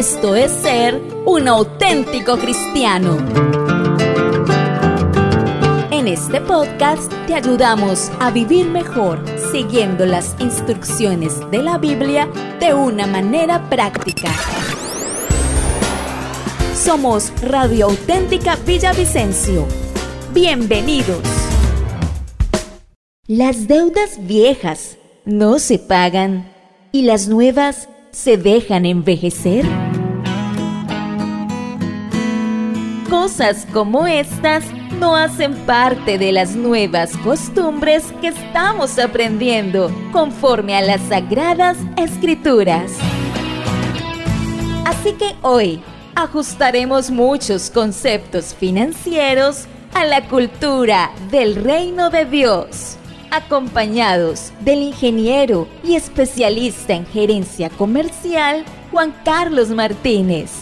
Esto es ser un auténtico cristiano. En este podcast te ayudamos a vivir mejor siguiendo las instrucciones de la Biblia de una manera práctica. Somos Radio Auténtica Villavicencio. Bienvenidos. Las deudas viejas no se pagan y las nuevas se dejan envejecer. Cosas como estas no hacen parte de las nuevas costumbres que estamos aprendiendo conforme a las sagradas escrituras. Así que hoy ajustaremos muchos conceptos financieros a la cultura del reino de Dios, acompañados del ingeniero y especialista en gerencia comercial Juan Carlos Martínez,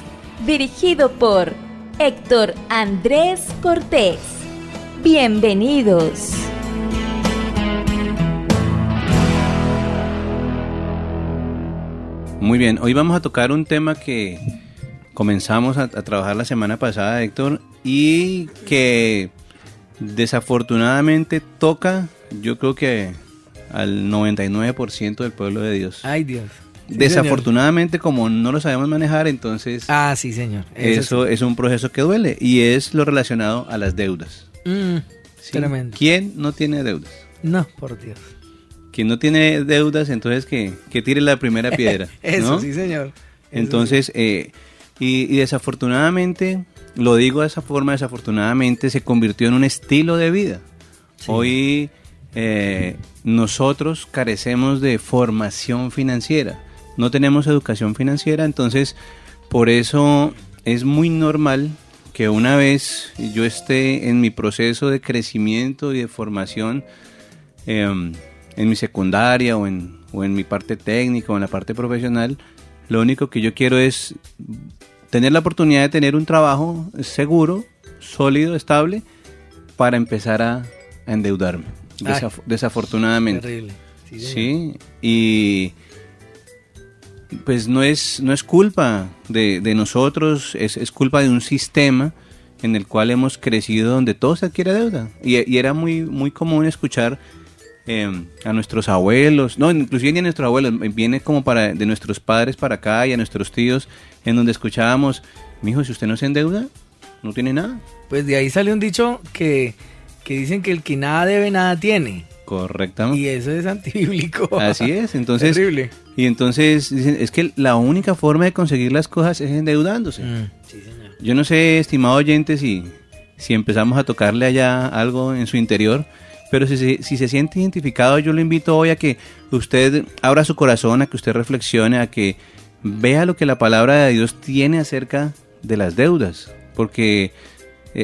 dirigido por Héctor Andrés Cortés. Bienvenidos. Muy bien, hoy vamos a tocar un tema que comenzamos a, a, trabajar la semana pasada, Héctor, y que desafortunadamente toca, yo creo que al 99% del pueblo de Dios. Ay, Dios. Sí, Desafortunadamente, señor. como no lo sabemos manejar, entonces. Ah, sí, señor. Eso, eso sí. es un proceso que duele y es lo relacionado a las deudas. Mm, ¿Sí? Tremendo. ¿Quién no tiene deudas? No, por Dios. Quien no tiene deudas, entonces que, que tire la primera piedra. eso, ¿no? sí, señor. Eso entonces, eh, y, y, desafortunadamente, lo digo de esa forma, desafortunadamente se convirtió en un estilo de vida. Sí. Hoy eh, nosotros carecemos de formación financiera no tenemos educación financiera, entonces por eso es muy normal que una vez yo esté en mi proceso de crecimiento y de formación eh, en mi secundaria o en, o en mi parte técnica o en la parte profesional, lo único que yo quiero es tener la oportunidad de tener un trabajo seguro, sólido, estable, para empezar a, a endeudarme, desaf desafortunadamente. Terrible. Sí, sí, y pues no es, no es culpa de, de nosotros, es, es, culpa de un sistema en el cual hemos crecido donde todo se adquiere deuda. Y, era muy, muy común escuchar eh, a nuestros abuelos, no, inclusive ni a nuestros abuelos, viene como para de nuestros padres para acá y a nuestros tíos, en donde escuchábamos, mijo, si usted no se endeuda, no tiene nada. Pues de ahí sale un dicho que, que dicen que el que nada debe, nada tiene. Correctamente. Y eso es antibíblico. Así es, entonces. Terrible. Y entonces dicen, es que la única forma de conseguir las cosas es endeudándose. Mm, sí, señor. Yo no sé, estimado oyente, si, si empezamos a tocarle allá algo en su interior, pero si, si, si, se siente identificado, yo lo invito hoy a que usted abra su corazón, a que usted reflexione, a que vea lo que la palabra de Dios tiene acerca de las deudas, porque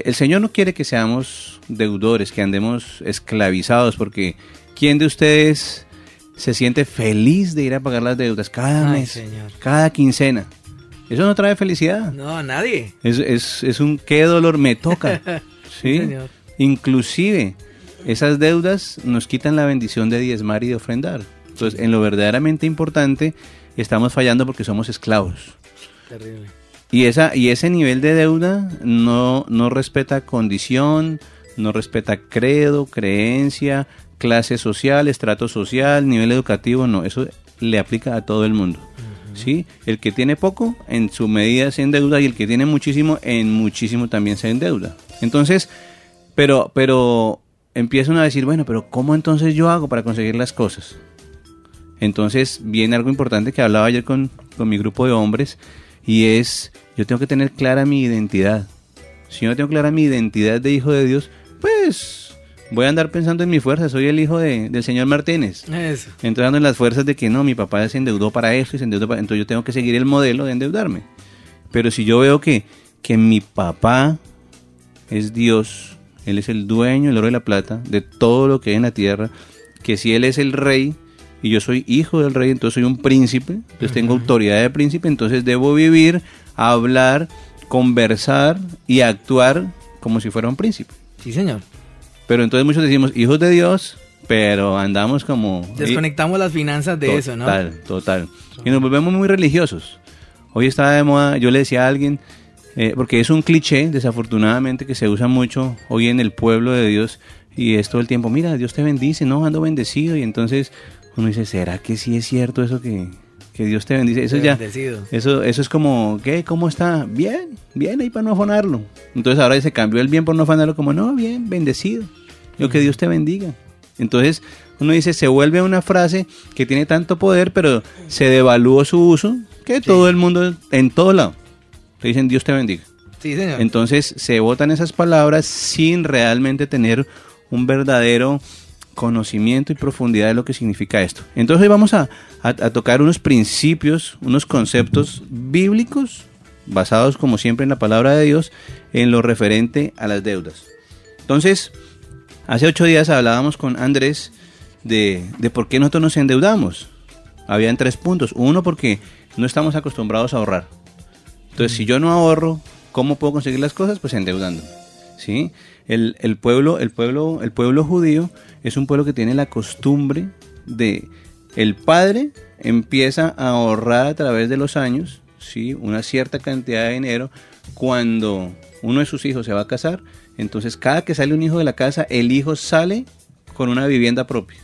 el Señor no quiere que seamos deudores, que andemos esclavizados, porque ¿quién de ustedes se siente feliz de ir a pagar las deudas cada Ay, mes, señor. cada quincena? Eso no trae felicidad. No, a nadie. Es, es, es un qué dolor me toca. ¿sí? señor. Inclusive esas deudas nos quitan la bendición de diezmar y de ofrendar. Entonces, en lo verdaderamente importante, estamos fallando porque somos esclavos. Terrible. Y, esa, y ese nivel de deuda no, no respeta condición, no respeta credo, creencia, clase social, estrato social, nivel educativo, no, eso le aplica a todo el mundo. Uh -huh. ¿sí? El que tiene poco, en su medida se endeuda, y el que tiene muchísimo, en muchísimo también se endeuda. Entonces, pero, pero empiezan a decir, bueno, pero ¿cómo entonces yo hago para conseguir las cosas? Entonces viene algo importante que hablaba ayer con, con mi grupo de hombres, y es, yo tengo que tener clara mi identidad. Si yo no tengo clara mi identidad de hijo de Dios, pues voy a andar pensando en mi fuerza, soy el hijo de, del señor Martínez. Eso. Entrando en las fuerzas de que no, mi papá se endeudó para eso y se endeudó para... Entonces yo tengo que seguir el modelo de endeudarme. Pero si yo veo que, que mi papá es Dios, Él es el dueño del oro y la plata, de todo lo que hay en la tierra, que si Él es el rey, y yo soy hijo del rey, entonces soy un príncipe, entonces tengo autoridad de príncipe, entonces debo vivir, hablar, conversar y actuar como si fuera un príncipe. Sí, señor. Pero entonces muchos decimos hijos de Dios, pero andamos como... Desconectamos las finanzas de total, eso, ¿no? Total, total. Y nos volvemos muy religiosos. Hoy está de moda, yo le decía a alguien, eh, porque es un cliché, desafortunadamente, que se usa mucho hoy en el pueblo de Dios y es todo el tiempo, mira, Dios te bendice, no, ando bendecido y entonces uno dice, ¿será que sí es cierto eso que, que Dios te bendice? Eso ya, eso, eso es como, ¿qué? ¿Cómo está? Bien, bien ahí para no afanarlo. Entonces ahora se cambió el bien por no afanarlo como, no, bien, bendecido. Lo que Dios te bendiga. Entonces uno dice, se vuelve una frase que tiene tanto poder, pero se devaluó su uso, que todo el mundo, en todo lado, te dicen Dios te bendiga. Sí, señor. Entonces se votan esas palabras sin realmente tener un verdadero conocimiento y profundidad de lo que significa esto. Entonces hoy vamos a, tocar unos principios, unos conceptos bíblicos, basados como siempre en la palabra de Dios, en lo referente a las deudas. Entonces, hace ocho días hablábamos con Andrés de, de por qué nosotros nos endeudamos. Habían tres puntos. Uno, porque no estamos acostumbrados a ahorrar. Entonces, si yo no ahorro, ¿cómo puedo conseguir las cosas? Pues endeudando. ¿sí? El, el, pueblo, el, pueblo, el pueblo judío es un pueblo que tiene la costumbre de el padre empieza a ahorrar a través de los años ¿sí? una cierta cantidad de dinero cuando uno de sus hijos se va a casar. Entonces cada que sale un hijo de la casa, el hijo sale con una vivienda propia,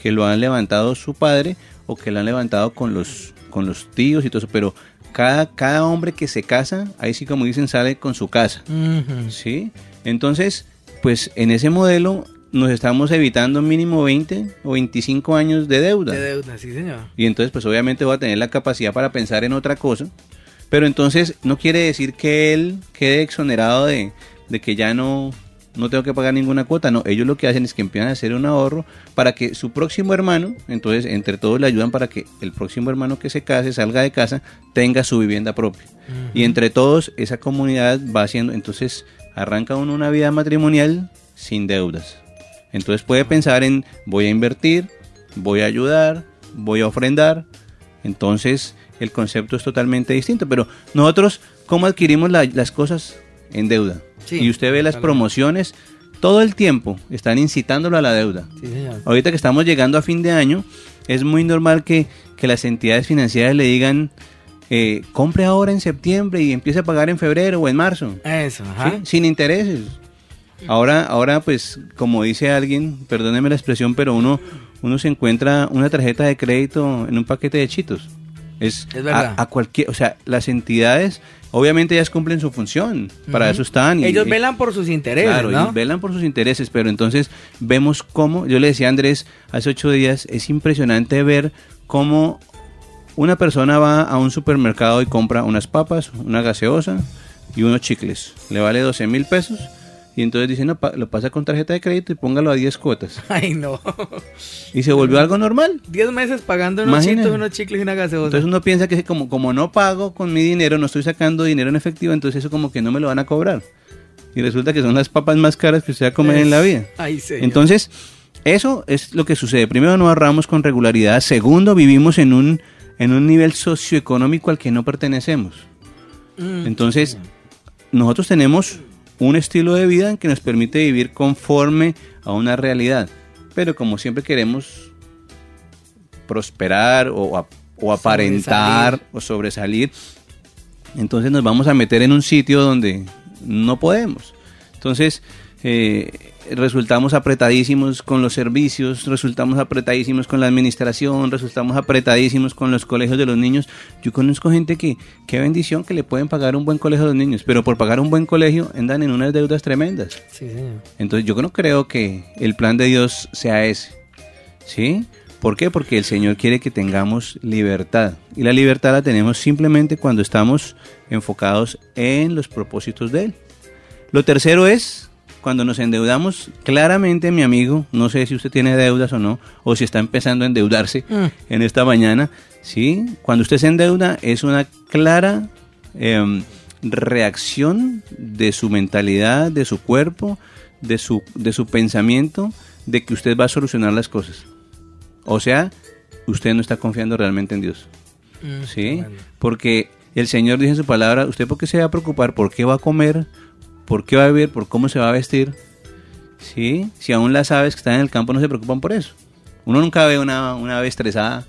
que lo han levantado su padre o que lo han levantado con los, con los tíos y todo eso, pero cada, cada hombre que se casa, ahí sí como dicen, sale con su casa. ¿Sí? Entonces, pues en ese modelo nos estamos evitando mínimo 20 o 25 años de deuda. De deuda, sí, señor. Y entonces, pues obviamente voy a tener la capacidad para pensar en otra cosa. Pero entonces no quiere decir que él quede exonerado de, de que ya no, no tengo que pagar ninguna cuota. No, ellos lo que hacen es que empiezan a hacer un ahorro para que su próximo hermano, entonces entre todos le ayudan para que el próximo hermano que se case, salga de casa, tenga su vivienda propia. Y entre todos esa comunidad va haciendo, entonces arranca uno una vida matrimonial sin deudas. Entonces puede pensar en voy a invertir, voy a ayudar, voy a ofrendar. Entonces el concepto es totalmente distinto. Pero nosotros, ¿cómo adquirimos las cosas? En deuda. y usted ve las promociones, todo el tiempo están incitándolo a la deuda. Ahorita que estamos llegando a fin de año, es muy normal que, que las entidades financieras le digan, eh, compre ahora en septiembre y empiece a pagar en febrero o en marzo. Eso, Sin intereses. Ahora, ahora, pues, como dice alguien, perdóneme la expresión, pero uno, uno se encuentra una tarjeta de crédito en un paquete de chitos. Es, A, cualquier, o sea, las entidades obviamente ellas cumplen su función, para eso están. Y, Ellos velan por sus intereses. Claro, velan por sus intereses, pero entonces vemos cómo, yo le decía a Andrés hace ocho días, es impresionante ver cómo una persona va a un supermercado y compra unas papas, una gaseosa y unos chicles. Le vale 12 mil pesos. Y entonces dice, no, lo pasa con tarjeta de crédito y póngalo a 10 cuotas. Ay, no. Y se volvió algo normal. 10 meses pagando unos, unos chicles y una gaseosa. Entonces uno piensa que como, como no pago con mi dinero, no estoy sacando dinero en efectivo, entonces eso como que no me lo van a cobrar. Y resulta que son las papas más caras que usted va a comer en la vida. Ay, Entonces, eso es lo que sucede. Primero, no ahorramos con regularidad. Segundo, vivimos en un en un nivel socioeconómico al que no pertenecemos. Mm, Entonces, nosotros tenemos un estilo de vida que nos permite vivir conforme a una realidad, pero como siempre queremos prosperar o, aparentar o sobresalir, entonces nos vamos a meter en un sitio donde no podemos. Entonces, eh, resultamos apretadísimos con los servicios, resultamos apretadísimos con la administración, resultamos apretadísimos con los colegios de los niños. Yo conozco gente que, qué bendición que le pueden pagar un buen colegio a los niños, pero por pagar un buen colegio andan en unas deudas tremendas. Entonces yo no creo que el plan de Dios sea ese. ¿Sí? ¿Por qué? Porque el Señor quiere que tengamos libertad. Y la libertad la tenemos simplemente cuando estamos enfocados en los propósitos de Él. Lo tercero es cuando nos endeudamos, claramente mi amigo, no sé si usted tiene deudas o no, o si está empezando a endeudarse mm. en esta mañana, ¿sí? Cuando usted se endeuda es una clara em, reacción de su mentalidad, de su cuerpo, de su, de su pensamiento, de que usted va a solucionar las cosas. O sea, usted no está confiando realmente en Dios. Mm, ¿Sí? Porque el Señor dice en su palabra, ¿usted por qué se va a preocupar? ¿Por qué va a comer? Por qué va a vivir, por cómo se va a vestir. ¿Sí? Si aún las aves que están en el campo no se preocupan por eso. Uno nunca ve una, ave estresada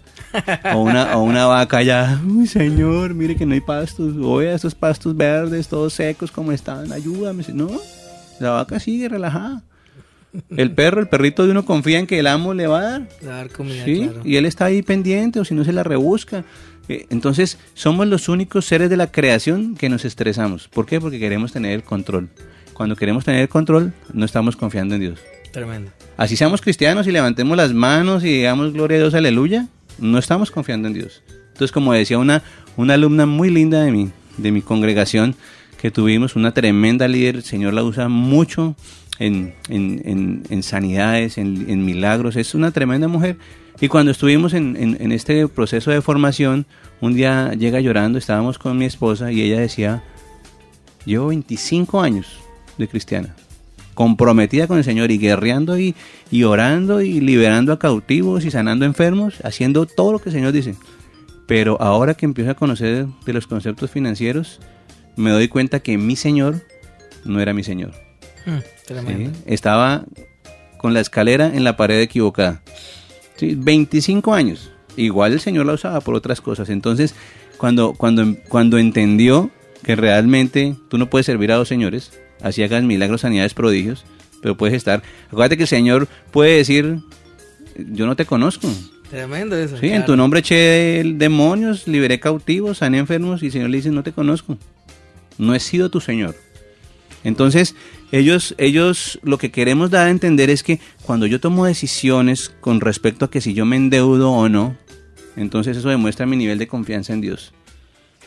O una, o una vaca ya, uy señor, mire que no hay pastos, oye, estos pastos verdes, todos secos como están, ayúdame. No, la vaca sigue relajada. El perro, el perrito de uno confía en que el amo le va a dar. Dar comida, ¿sí? claro. Y él está ahí pendiente o si no se la rebusca. Eh, Entonces, somos los únicos seres de la creación que nos estresamos. ¿Por qué? Porque queremos tener el control. Cuando queremos tener el control, no estamos confiando en Dios. Tremendo. Así seamos cristianos y levantemos las manos y digamos gloria a Dios, aleluya, no estamos confiando en Dios. Entonces, como decía una, una alumna muy linda de mi, de mi congregación, que tuvimos una tremenda líder, el Señor la usa mucho en, en, en, en sanidades, en, milagros, es una tremenda mujer. Y cuando estuvimos en este proceso de formación, un día llega llorando, estábamos con mi esposa y ella decía, llevo 25 años de cristiana, comprometida con el Señor y guerreando y, y orando y liberando a cautivos y sanando enfermos, haciendo todo lo que el Señor dice. Pero ahora que empiezo a conocer de los conceptos financieros, me doy cuenta que mi Señor no era mi Señor. Mm. Estaba con la escalera en la pared equivocada. Sí, 25 años. Igual el Señor la usaba por otras cosas. Entonces, cuando, cuando, cuando entendió que realmente tú no puedes servir a dos señores, así hagas milagros, sanidades, prodigios, pero puedes estar. Acuérdate que el Señor puede decir, yo no te conozco. Tremendo eso. Sí, en tu nombre eché demonios, liberé cautivos, sané enfermos y el Señor le dice, no te conozco. No he sido tu Señor. Entonces, ellos, ellos lo que queremos dar a entender es que cuando yo tomo decisiones con respecto a que si yo me endeudo o no, entonces eso demuestra mi nivel de confianza en Dios.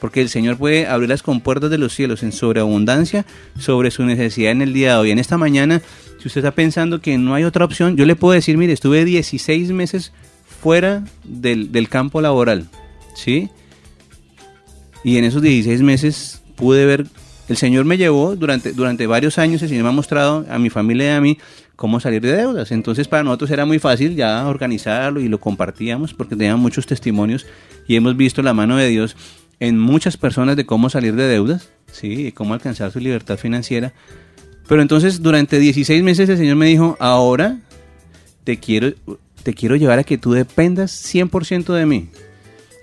Porque el Señor puede abrir las compuertas de los cielos en sobreabundancia sobre su necesidad en el día de hoy. En esta mañana, si usted está pensando que no hay otra opción, yo le puedo decir, mire, estuve 16 meses fuera del, del campo laboral, ¿sí? Y en esos 16 meses pude ver, el Señor me llevó durante, durante varios años, el Señor me ha mostrado a mi familia y a mí cómo salir de deudas. Entonces para nosotros era muy fácil ya organizarlo y lo compartíamos porque teníamos muchos testimonios y hemos visto la mano de Dios en muchas personas de cómo salir de deudas, ¿sí? Y cómo alcanzar su libertad financiera. Pero entonces durante 16 meses el Señor me dijo, ahora te quiero, te quiero llevar a que tú dependas 100% de mí.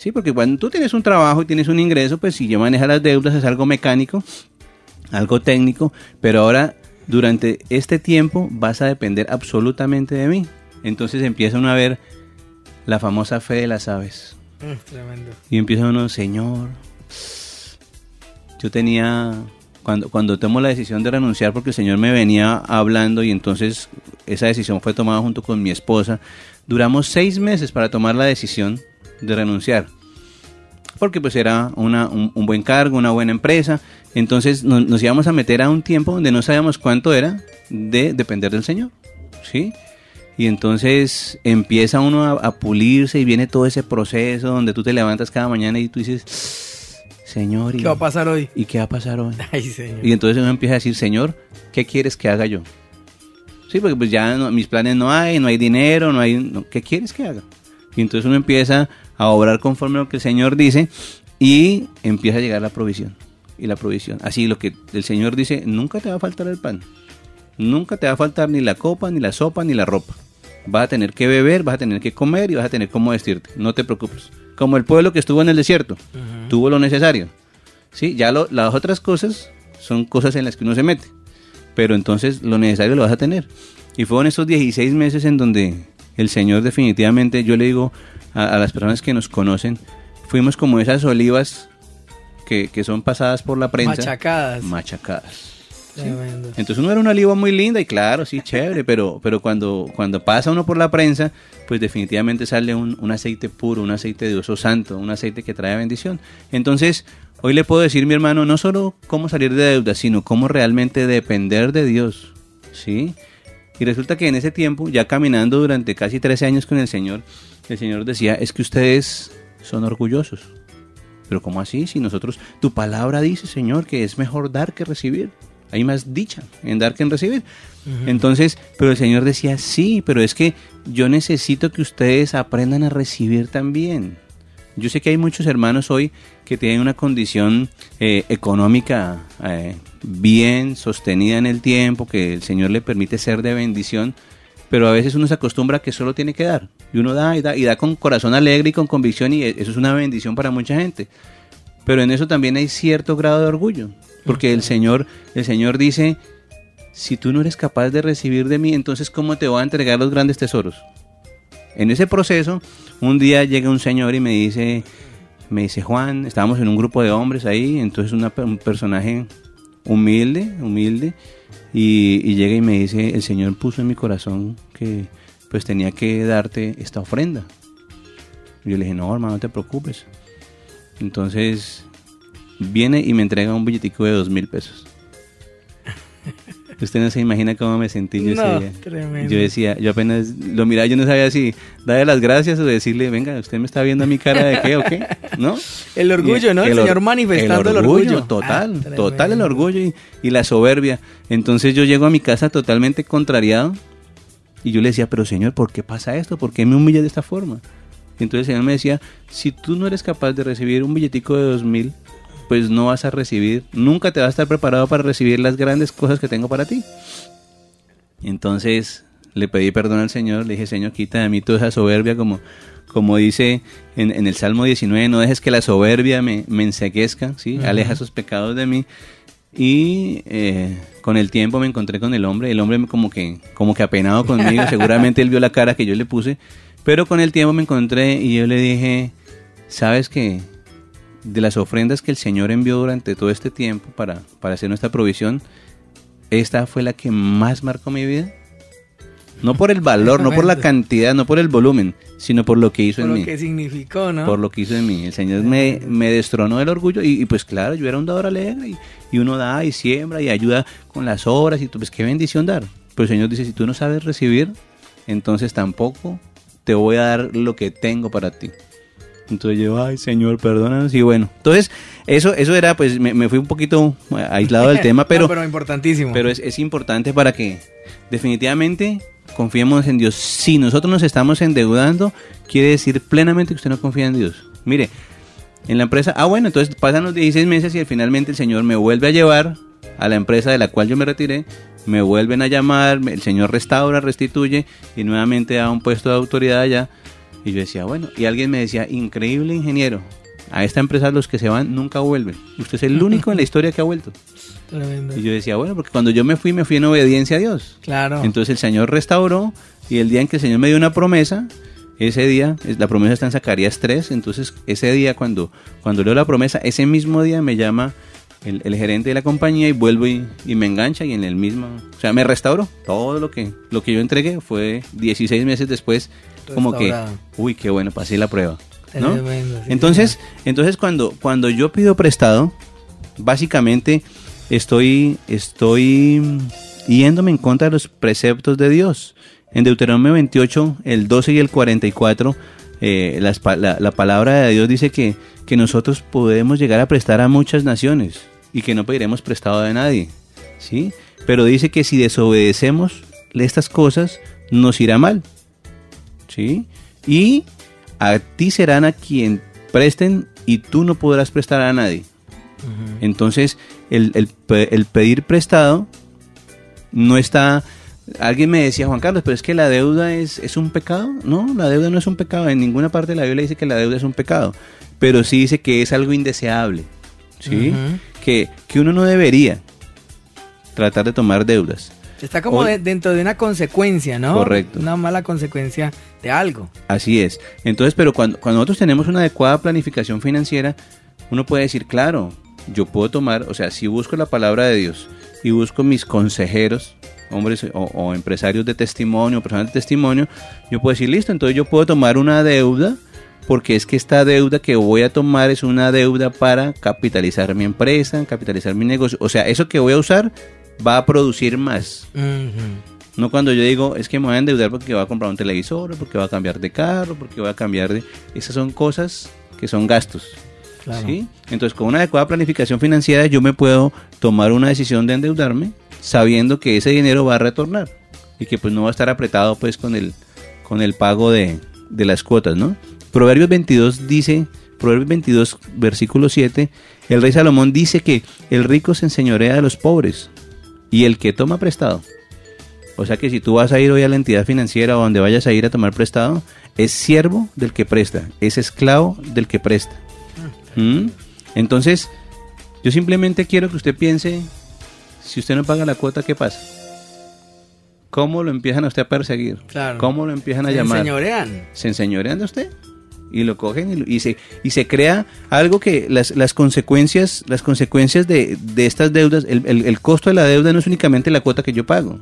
Sí, porque cuando tú tienes un trabajo y tienes un ingreso, pues si yo manejo las deudas es algo mecánico, algo técnico, pero ahora durante este tiempo vas a depender absolutamente de mí. Entonces empieza uno a ver la famosa fe de las aves. Mm, tremendo. Y empieza uno, Señor, yo tenía, cuando, cuando tomo la decisión de renunciar, porque el Señor me venía hablando y entonces esa decisión fue tomada junto con mi esposa, duramos seis meses para tomar la decisión de renunciar. Porque pues era una, un, un buen cargo, una buena empresa. Entonces nos, nos íbamos a meter a un tiempo donde no sabíamos cuánto era de depender del Señor. ¿Sí? Y entonces empieza uno a, a, pulirse y viene todo ese proceso donde tú te levantas cada mañana y tú dices, Señor, ¿y, ¿Qué va a pasar hoy? ¿y qué va a pasar hoy? Ay, señor. Y entonces uno empieza a decir, Señor, ¿qué quieres que haga yo? Sí, porque pues ya no- mis planes no hay, no hay dinero, no hay... no, ¿Qué quieres que haga? Y entonces uno empieza a obrar conforme a lo que el Señor dice y empieza a llegar la provisión. Y la provisión. Así lo que el Señor dice, nunca te va a faltar el pan. Nunca te va a faltar ni la copa, ni la sopa, ni la ropa. Vas a tener que beber, vas a tener que comer y vas a tener cómo vestirte. No te preocupes. Como el pueblo que estuvo en el desierto, tuvo lo necesario. Sí, ya lo- las otras cosas son cosas en las que uno se mete. Pero entonces lo necesario lo vas a tener. Y fueron esos 16 meses en donde el Señor definitivamente, yo le digo a, a las personas que nos conocen, fuimos como esas olivas que, que son pasadas por la prensa. Machacadas. Machacadas. Tremendo. Entonces uno era una oliva muy linda y claro, sí, chévere, pero, pero cuando, cuando pasa uno por la prensa, pues definitivamente sale un, un aceite puro, un aceite de uso santo, un aceite que trae bendición. Entonces, hoy le puedo decir, mi hermano, no solo cómo salir de deuda, sino cómo realmente depender de Dios, ¿sí? Y resulta que en ese tiempo, ya caminando durante casi 13 años con el Señor, el Señor decía, es que ustedes son orgullosos. Pero ¿cómo así? Si nosotros, tu palabra dice, Señor, que es mejor dar que recibir. Hay más dicha en dar que en recibir. Entonces, pero el Señor decía, sí, pero es que yo necesito que ustedes aprendan a recibir también. Yo sé que hay muchos hermanos hoy que tienen una condición eh, económica eh, bien sostenida en el tiempo, que el Señor le permite ser de bendición, pero a veces uno se acostumbra que solo tiene que dar. Y uno da y da y da con corazón alegre y con convicción y eso es una bendición para mucha gente. Pero en eso también hay cierto grado de orgullo, porque el Señor, el Señor dice, si tú no eres capaz de recibir de mí, entonces ¿cómo te voy a entregar los grandes tesoros? En ese proceso, un día llega un señor y me dice, me dice Juan, estábamos en un grupo de hombres ahí, entonces un personaje humilde, humilde, y, llega y me dice, el Señor puso en mi corazón que pues tenía que darte esta ofrenda. Yo le dije, no, hermano, no te preocupes. Entonces viene y me entrega un billetico de dos mil pesos. Usted no se imagina cómo me sentí yo ese día. Yo decía, yo apenas lo miraba, yo no sabía si darle las gracias o decirle, venga, usted me está viendo a mi cara de qué o qué, ¿no? El orgullo, ¿no? El, señor manifestando el orgullo. Total, ah, total el orgullo y, y, la soberbia. Entonces yo llego a mi casa totalmente contrariado y yo le decía, pero señor, ¿por qué pasa esto? ¿Por qué me humilla de esta forma? entonces el Señor me decía, si tú no eres capaz de recibir un billetico de dos mil, pues no vas a recibir, nunca te vas a estar preparado para recibir las grandes cosas que tengo para ti. Entonces le pedí perdón al Señor, le dije, Señor, quita de mí toda esa soberbia, como, como dice en, el Salmo 19, no dejes que la soberbia me, me enseguezca, ¿sí? aleja esos pecados de mí. Y eh, con el tiempo me encontré con el hombre, el hombre como que, como que apenado conmigo, seguramente él vio la cara que yo le puse, pero con el tiempo me encontré y yo le dije, ¿sabes qué? De las ofrendas que el Señor envió durante todo este tiempo para, para hacer nuestra provisión, esta fue la que más marcó mi vida. No por el valor, no por la cantidad, no por el volumen, sino por lo que hizo en mí. Por lo que significó, ¿no? Por lo que hizo en mí. El Señor me, me destronó del orgullo y, pues claro, yo era un dador alegre y, y, uno da y siembra y ayuda con las obras y tú, pues qué bendición dar. Pero el Señor dice, si tú no sabes recibir, entonces tampoco te voy a dar lo que tengo para ti. Entonces yo, ay Señor, perdónanos. Y bueno, entonces eso, eso era, pues me, fui un poquito aislado del tema, pero... pero importantísimo. Pero es, es importante para que definitivamente confiemos en Dios. Si nosotros nos estamos endeudando, quiere decir plenamente que usted no confía en Dios. Mire, en la empresa, ah bueno, entonces pasan los 16 meses y finalmente el Señor me vuelve a llevar a la empresa de la cual yo me retiré me vuelven a llamar, el señor restaura, restituye y nuevamente da un puesto de autoridad allá. Y yo decía, bueno, y alguien me decía, increíble ingeniero, a esta empresa los que se van nunca vuelven. Usted es el único en la historia que ha vuelto. Y yo decía, bueno, porque cuando yo me fui, me fui en obediencia a Dios. Claro. Entonces el Señor restauró y el día en que el Señor me dio una promesa, ese día, la promesa está en Zacarías 3, entonces ese día cuando, cuando leo la promesa, ese mismo día me llama el, gerente de la compañía y vuelvo y, me engancha y en el mismo, o sea, me restauró. Todo lo que, lo que yo entregué fue 16 meses después, como que, uy, qué bueno, pasé la prueba. ¿no? entonces, entonces cuando, cuando yo pido prestado, básicamente estoy, estoy yéndome en contra de los preceptos de Dios. En Deuteronomio 28, el 12 y el 44, eh, la, la, palabra de Dios dice que, que nosotros podemos llegar a prestar a muchas naciones y que no pediremos prestado de nadie. ¿sí? Pero dice que si desobedecemos estas cosas, nos irá mal. ¿sí? Y a ti serán a quien presten y tú no podrás prestar a nadie. Entonces, el, el, pedir prestado no está... Alguien me decía, Juan Carlos, pero es que la deuda es, es un pecado. No, la deuda no es un pecado. En ninguna parte de la Biblia dice que la deuda es un pecado. Pero sí dice que es algo indeseable. ¿sí? Que, uno no debería tratar de tomar deudas. Está como dentro de una consecuencia, ¿no? Correcto. Una mala consecuencia de algo. Así es. Entonces, pero cuando, cuando nosotros tenemos una adecuada planificación financiera, uno puede decir, claro, yo puedo tomar, o sea, si busco la palabra de Dios y busco mis consejeros, hombres o, o empresarios de testimonio, personas de testimonio, yo puedo decir, listo, entonces yo puedo tomar una deuda porque es que esta deuda que voy a tomar es una deuda para capitalizar mi empresa, capitalizar mi negocio. O sea, eso que voy a usar va a producir más. No cuando yo digo, es que me voy a endeudar porque voy a comprar un televisor, porque voy a cambiar de carro, porque voy a cambiar de... Esas son cosas que son gastos. ¿sí? Entonces, con una adecuada planificación financiera yo me puedo tomar una decisión de endeudarme sabiendo que ese dinero va a retornar y que pues no va a estar apretado pues con el, con el pago de, de las cuotas, ¿no? Proverbios 22 dice, Proverbios 22, versículo 7, el rey Salomón dice que el rico se enseñorea de los pobres y el que toma prestado. O sea que si tú vas a ir hoy a la entidad financiera o donde vayas a ir a tomar prestado, es siervo del que presta, es esclavo del que presta. ¿Mm? Entonces, yo simplemente quiero que usted piense, si usted no paga la cuota, ¿qué pasa? ¿Cómo lo empiezan a usted a perseguir? Claro. ¿Cómo lo empiezan a Se llamar? enseñorean. se enseñorean de usted y lo cogen y, lo- y se y se crea algo que las, las consecuencias las consecuencias de, de estas deudas el, el- el costo de la deuda no es únicamente la cuota que yo pago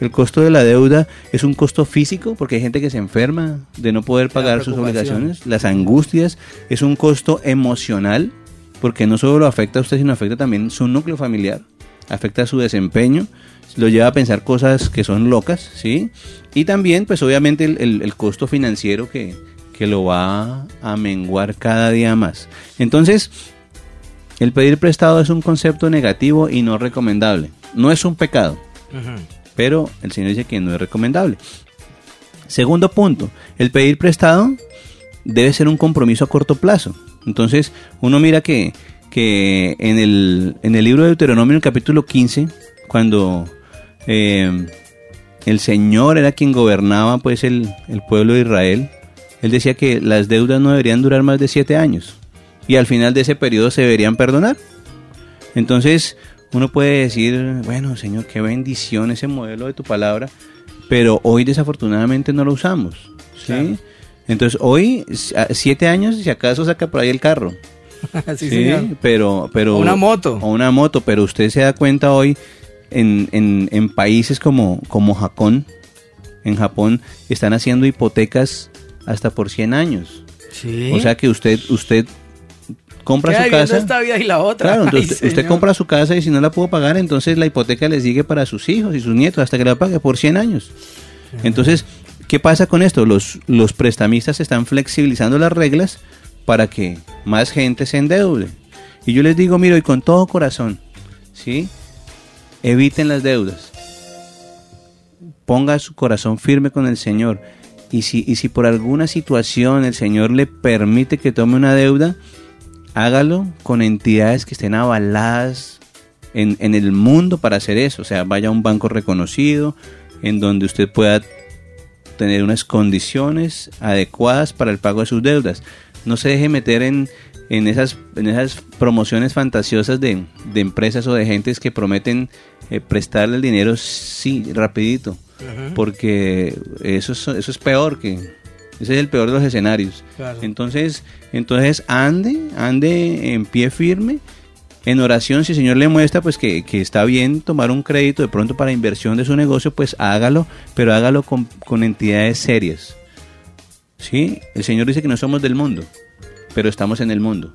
el costo de la deuda es un costo físico porque hay gente que se enferma de no poder pagar sus obligaciones las angustias es un costo emocional porque no solo lo afecta a usted sino afecta también su núcleo familiar afecta su desempeño lo lleva a pensar cosas que son locas, ¿sí? Y también, pues obviamente, el, el- el costo financiero que, que lo va a menguar cada día más. Entonces, el pedir prestado es un concepto negativo y no recomendable. No es un pecado, pero el Señor dice que no es recomendable. Segundo punto, el pedir prestado debe ser un compromiso a corto plazo. Entonces, uno mira que, que en, el, en el libro de Deuteronomio, en el capítulo 15, cuando eh, el Señor era quien gobernaba pues el, el pueblo de Israel, él decía que las deudas no deberían durar más de siete años y al final de ese periodo se deberían perdonar. Entonces, uno puede decir, bueno, Señor, qué bendición ese modelo de tu palabra, pero hoy desafortunadamente no lo usamos. ¿sí? Claro. Entonces, hoy, siete años, si acaso saca por ahí el carro. sí, Sí, señor. pero, pero... O una moto. O una moto, pero usted se da cuenta hoy en, en, en países como, como Japón, en Japón están haciendo hipotecas hasta por 100 años. Sí. O sea que usted, usted compra Queda su casa. esta vida y la otra. Claro, Ay, entonces usted, compra su casa y si no la pudo pagar, entonces la hipoteca le sigue para sus hijos y sus nietos hasta que la pague por 100 años. Entonces, ¿qué pasa con esto? Los, los prestamistas están flexibilizando las reglas para que más gente se endeude. Y yo les digo, miro, y con todo corazón, ¿sí? Eviten las deudas. Ponga su corazón firme con el Señor. Y si, y si por alguna situación el Señor le permite que tome una deuda, hágalo con entidades que estén avaladas en, en el mundo para hacer eso. O sea, vaya a un banco reconocido en donde usted pueda tener unas condiciones adecuadas para el pago de sus deudas. No se deje meter en, en, esas, en esas promociones fantasiosas de, de empresas o de gentes que prometen eh, prestarle el dinero, sí, rapidito. Porque eso es, eso es peor que... Ese es el peor de los escenarios. Claro. Entonces, entonces ande, ande en pie firme, en oración, si el Señor le muestra pues que, que está bien tomar un crédito de pronto para inversión de su negocio, pues hágalo, pero hágalo con, con entidades serias. ¿Sí? El Señor dice que no somos del mundo, pero estamos en el mundo.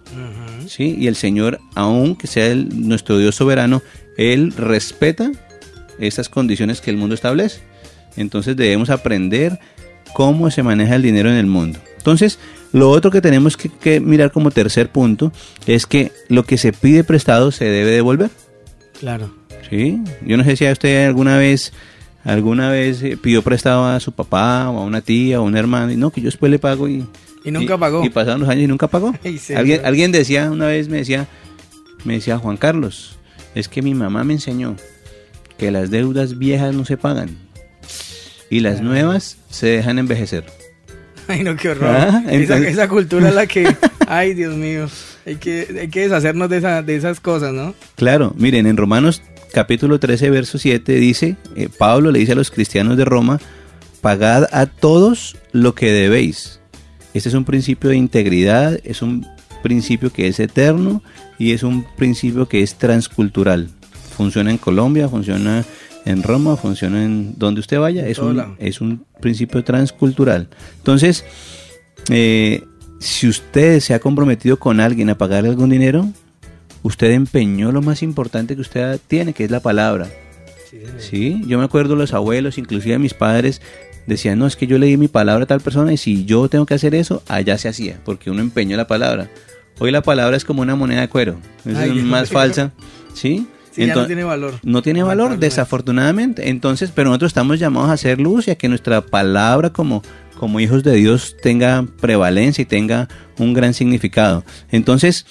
¿Sí? Y el Señor, aunque sea el- nuestro Dios soberano, Él respeta esas condiciones que el mundo establece. Entonces debemos aprender cómo se maneja el dinero en el mundo. Entonces, lo otro que tenemos que, que mirar como tercer punto es que lo que se pide prestado se debe devolver. Claro. ¿sí? Yo no sé si a usted alguna vez alguna vez eh, pidió prestado a su papá o a una tía o a un hermano y no, que yo después le pago y... Y nunca pagó. Y pasaron los años y nunca pagó. Alguien, alguien decía, una vez me decía, me decía Juan Carlos, es que mi mamá me enseñó que las deudas viejas no se pagan y las nuevas se dejan envejecer. Ay, no, qué horror. Ah, esa, esa cultura es la que... Ay, Dios mío. Hay que, hay que deshacernos de, esa, de esas cosas, ¿no? Claro, miren, en Romanos capítulo 13, verso 7 dice, eh, Pablo le dice a los cristianos de Roma, pagad a todos lo que debéis. Este es un principio de integridad, es un principio que es eterno y es un principio que es transcultural. Funciona en Colombia, funciona en Roma, funciona en donde usted vaya, es un, es un principio transcultural. Entonces, eh, si usted se ha comprometido con alguien a pagarle algún dinero, usted empeñó lo más importante que usted tiene, que es la palabra. Sí, yo me acuerdo los abuelos, inclusive mis padres, decían, no, es que yo le di mi palabra a tal persona y si yo tengo que hacer eso, allá se hacía, porque uno empeñó la palabra. Hoy la palabra es como una moneda de cuero, es Ay, más falsa, ¿sí? Sí, ya no tiene valor. no tiene valor, desafortunadamente. Entonces, pero nosotros estamos llamados a hacer luz y a que nuestra palabra como, como hijos de Dios tenga prevalencia y tenga un gran significado. Entonces,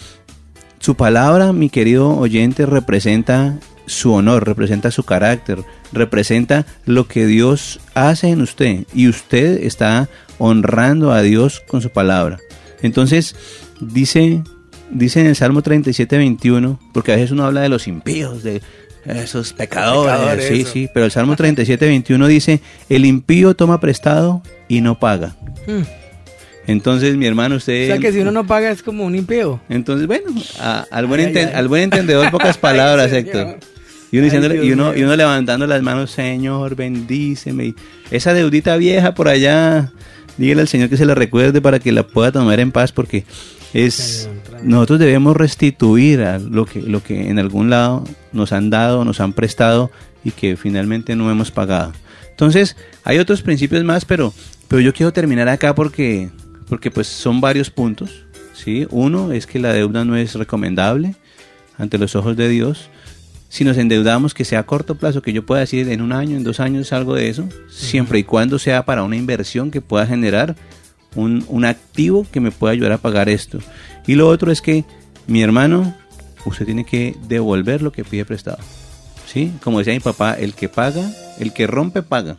su palabra, mi querido oyente, representa su honor, representa su carácter, representa lo que Dios hace en usted y usted está honrando a Dios con su palabra. Entonces, dice, dice en el Salmo 37, 21, porque a veces uno habla de los impíos, de esos pecadores, sí, sí, pero el Salmo 37, 21 dice, el impío toma prestado y no paga. Hmm. Entonces, mi hermano, usted... O sea, que si uno no paga es como un impío. Entonces, bueno, al, buen al buen entendedor, pocas palabras, Héctor. Y uno, y, uno, levantando las manos, Señor, bendíceme. Esa deudita vieja por allá, dígale al Señor que se la recuerde para que la pueda tomar en paz, porque es nosotros debemos restituir a lo que, lo que en algún lado nos han dado, nos han prestado y que finalmente no hemos pagado. Entonces, hay otros principios más, pero, pero yo quiero terminar acá porque, porque pues son varios puntos. ¿sí? Uno es que la deuda no es recomendable ante los ojos de Dios si nos endeudamos, que sea a corto plazo, que yo pueda decir en un año, en dos años, algo de eso, siempre y cuando sea para una inversión que pueda generar un, un, activo que me pueda ayudar a pagar esto. Y lo otro es que, mi hermano, usted tiene que devolver lo que pide prestado. ¿Sí? Como decía mi papá, el que paga, el que rompe, paga.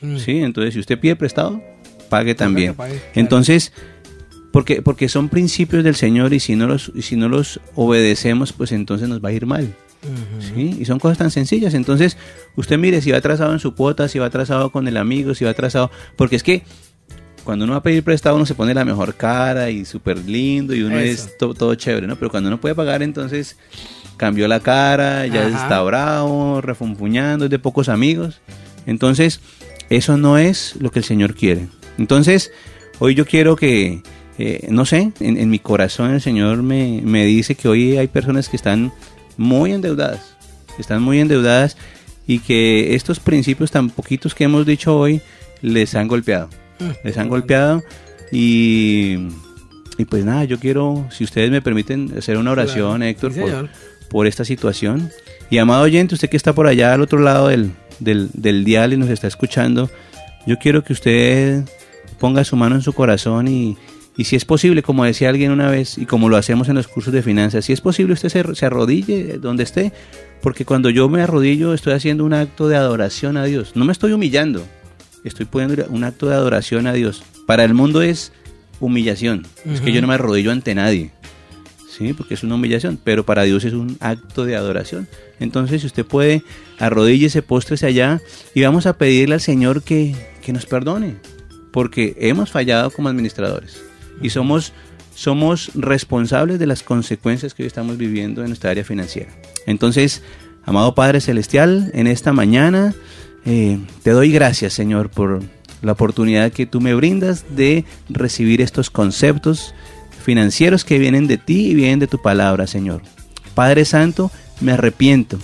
Mm. ¿Sí? Entonces, si usted pide prestado, pague también. Entonces, porque, porque son principios del Señor y si no los, si no los obedecemos, pues entonces nos va a ir mal. ¿Sí? Y son cosas tan sencillas. Entonces, usted mire si va atrasado en su cuota, si va atrasado con el amigo, si va atrasado. Porque es que cuando uno va a pedir prestado, uno se pone la mejor cara y súper lindo y uno es todo chévere, ¿no? Pero cuando uno puede pagar, entonces cambió la cara, ya está bravo, refunfuñando, es de pocos amigos. Entonces, eso no es lo que el Señor quiere. Entonces, hoy yo quiero que, eh, no sé, en, mi corazón el Señor me, me dice que hoy hay personas que están muy endeudadas, están muy endeudadas y que estos principios tan poquitos que hemos dicho hoy les han golpeado. Les han golpeado y, y pues nada, yo quiero, si ustedes me permiten, hacer una oración, Héctor, por, por, esta situación. Y amado oyente, usted que está por allá al otro lado del, del, del dial y nos está escuchando, yo quiero que usted ponga su mano en su corazón y, y si es posible, como decía alguien una vez, y como lo hacemos en los cursos de finanzas, si es posible usted se, arrodille donde esté, porque cuando yo me arrodillo estoy haciendo un acto de adoración a Dios. No me estoy humillando, estoy poniendo un acto de adoración a Dios. Para el mundo es humillación, es que yo no me arrodillo ante nadie. ¿sí? porque es una humillación, pero para Dios es un acto de adoración. Entonces, si usted puede, arrodíllese, póstrese allá y vamos a pedirle al Señor que, que nos perdone, porque hemos fallado como administradores y somos, somos responsables de las consecuencias que hoy estamos viviendo en nuestra área financiera. Entonces, amado Padre Celestial, en esta mañana eh, te doy gracias, Señor, por la oportunidad que tú me brindas de recibir estos conceptos financieros que vienen de ti y vienen de tu palabra, Señor. Padre Santo, me arrepiento.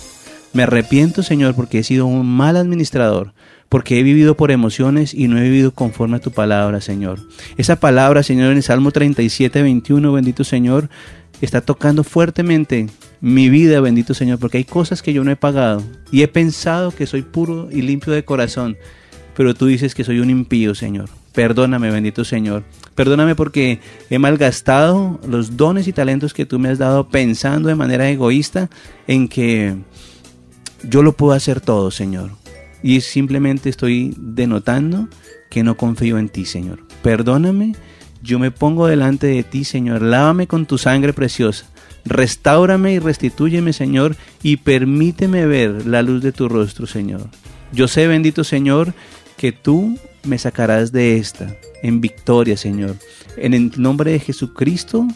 Me arrepiento, Señor, porque he sido un mal administrador porque he vivido por emociones y no he vivido conforme a tu palabra, Señor. Esa palabra, Señor, en el Salmo 37, 21, bendito Señor, está tocando fuertemente mi vida, bendito Señor, porque hay cosas que yo no he pagado y he pensado que soy puro y limpio de corazón, pero tú dices que soy un impío, Señor. Perdóname, bendito Señor. Perdóname porque he malgastado los dones y talentos que tú me has dado pensando de manera egoísta en que yo lo puedo hacer todo, Señor. Y simplemente estoy denotando que no confío en ti, Señor. Perdóname, yo me pongo delante de ti, Señor. Lávame con tu sangre preciosa. Restáurame y restitúyeme, Señor, y permíteme ver la luz de tu rostro, Señor. Yo sé, bendito Señor, que tú me sacarás de esta en victoria, Señor. En el nombre de Jesucristo,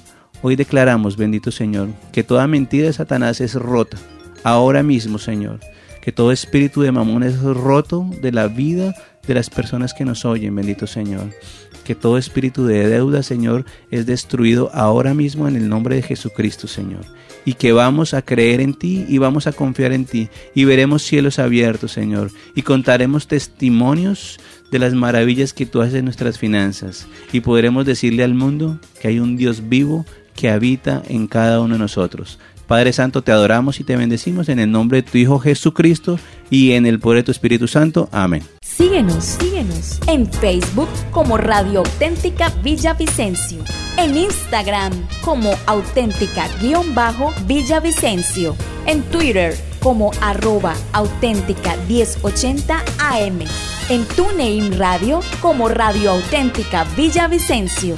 hoy declaramos, bendito Señor, que toda mentira de Satanás es rota. Ahora mismo, Señor que todo espíritu de mamón es roto de la vida de las personas que nos oyen, bendito Señor. Que todo espíritu de deuda, Señor, es destruido ahora mismo en el nombre de Jesucristo, Señor. Y que vamos a creer en ti y vamos a confiar en ti. Y veremos cielos abiertos, Señor. Y contaremos testimonios de las maravillas que tú haces en nuestras finanzas. Y podremos decirle al mundo que hay un Dios vivo que habita en cada uno de nosotros. Padre Santo, te adoramos y te bendecimos en el nombre de tu Hijo Jesucristo y en el poder de tu Espíritu Santo. Amén. Síguenos, síguenos en Facebook como Radio Auténtica Villavicencio, en Instagram como auténtica-villavicencio, en Twitter como arroba auténtica 1080 AM. En TuneIn Radio como Radio Auténtica Villavicencio.